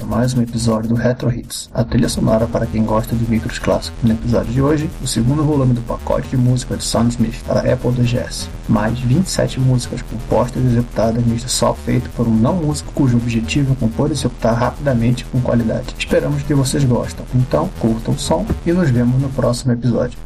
A mais um episódio do Retro Hits, a trilha sonora para quem gosta de micros clássicos. No episódio de hoje, o segundo volume do pacote de música de Soundsmith para Apple IIgs, mais 27 músicas compostas e executadas neste só feito por um não músico cujo objetivo é compor e executar rapidamente com qualidade. Esperamos que vocês gostem, então curtam o som e nos vemos no próximo episódio.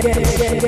day.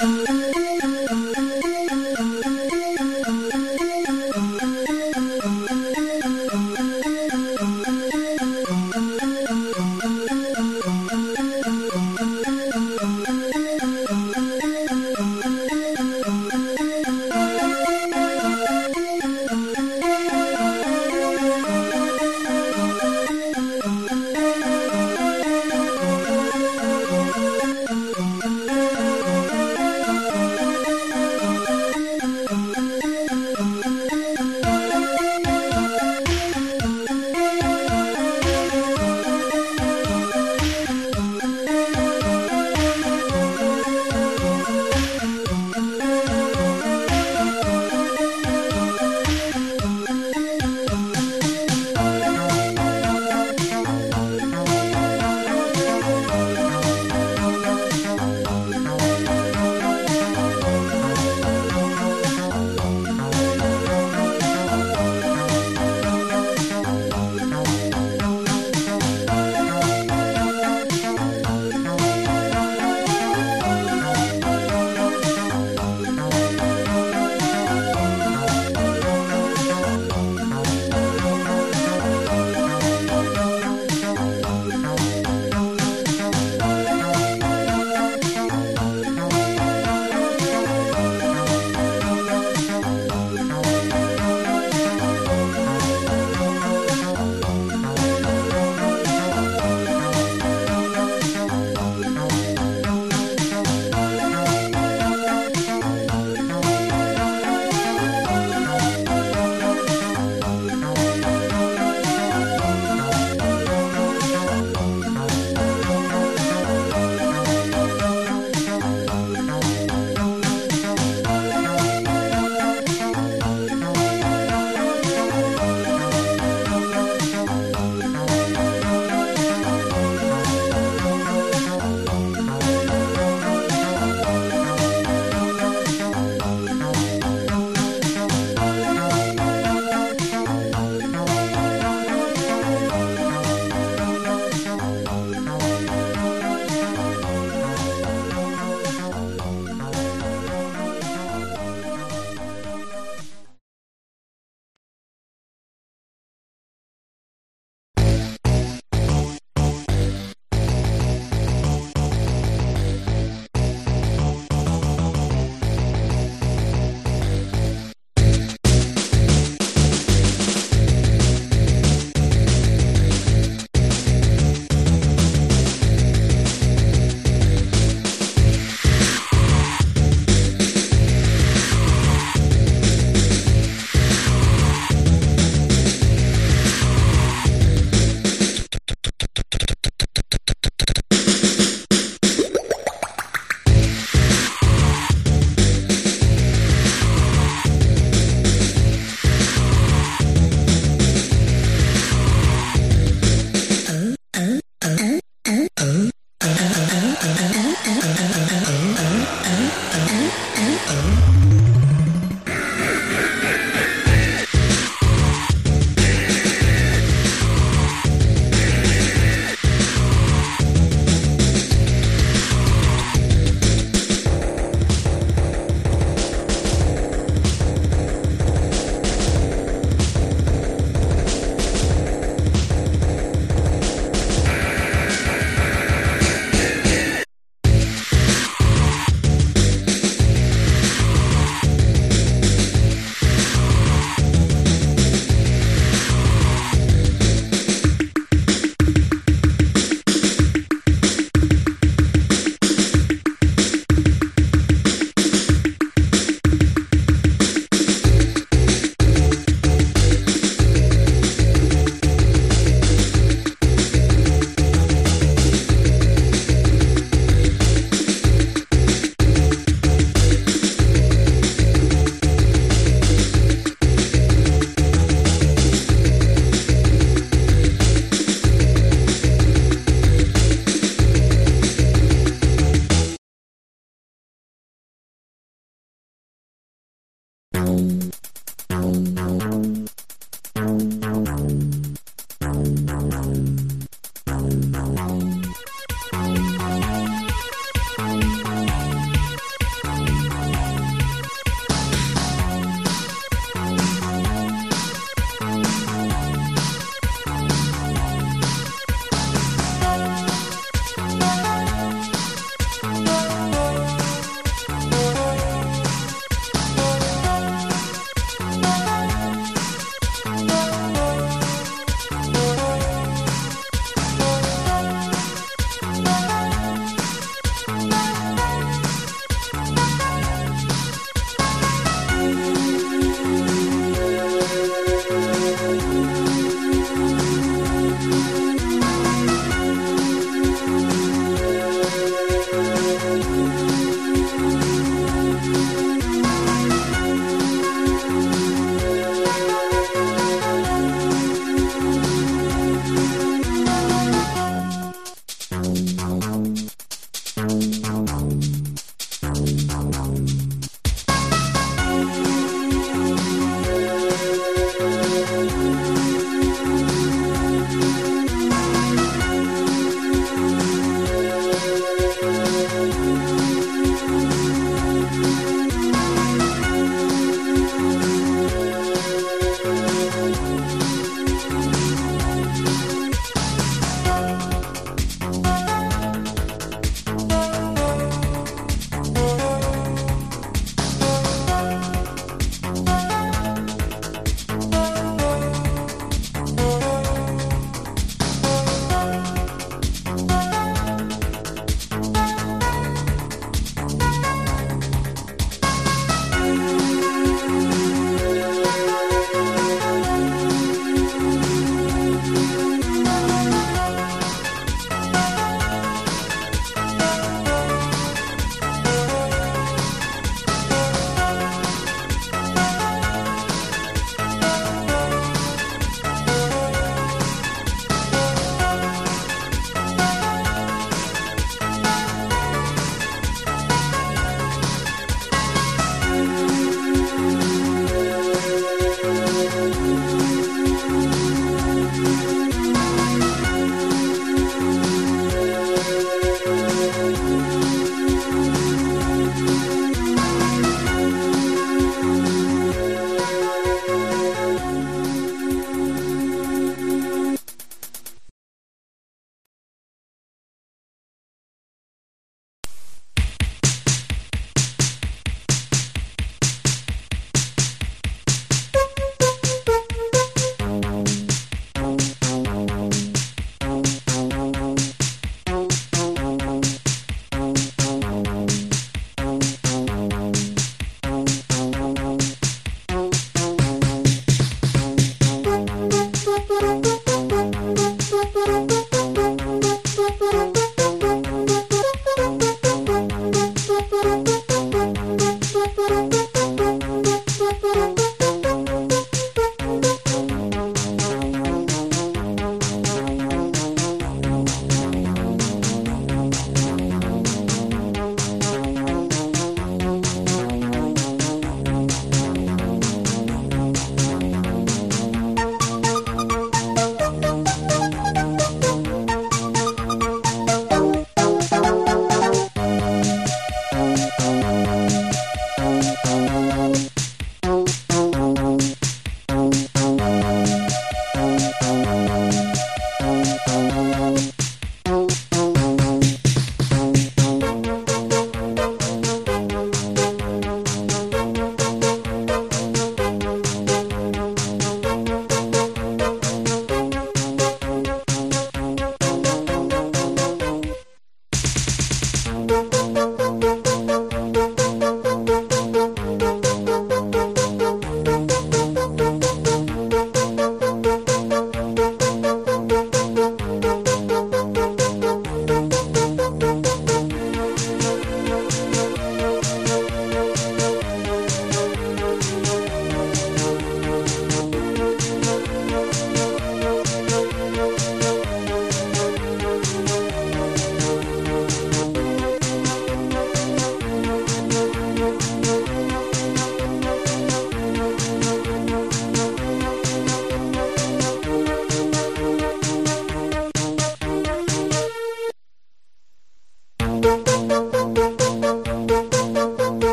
Thank you.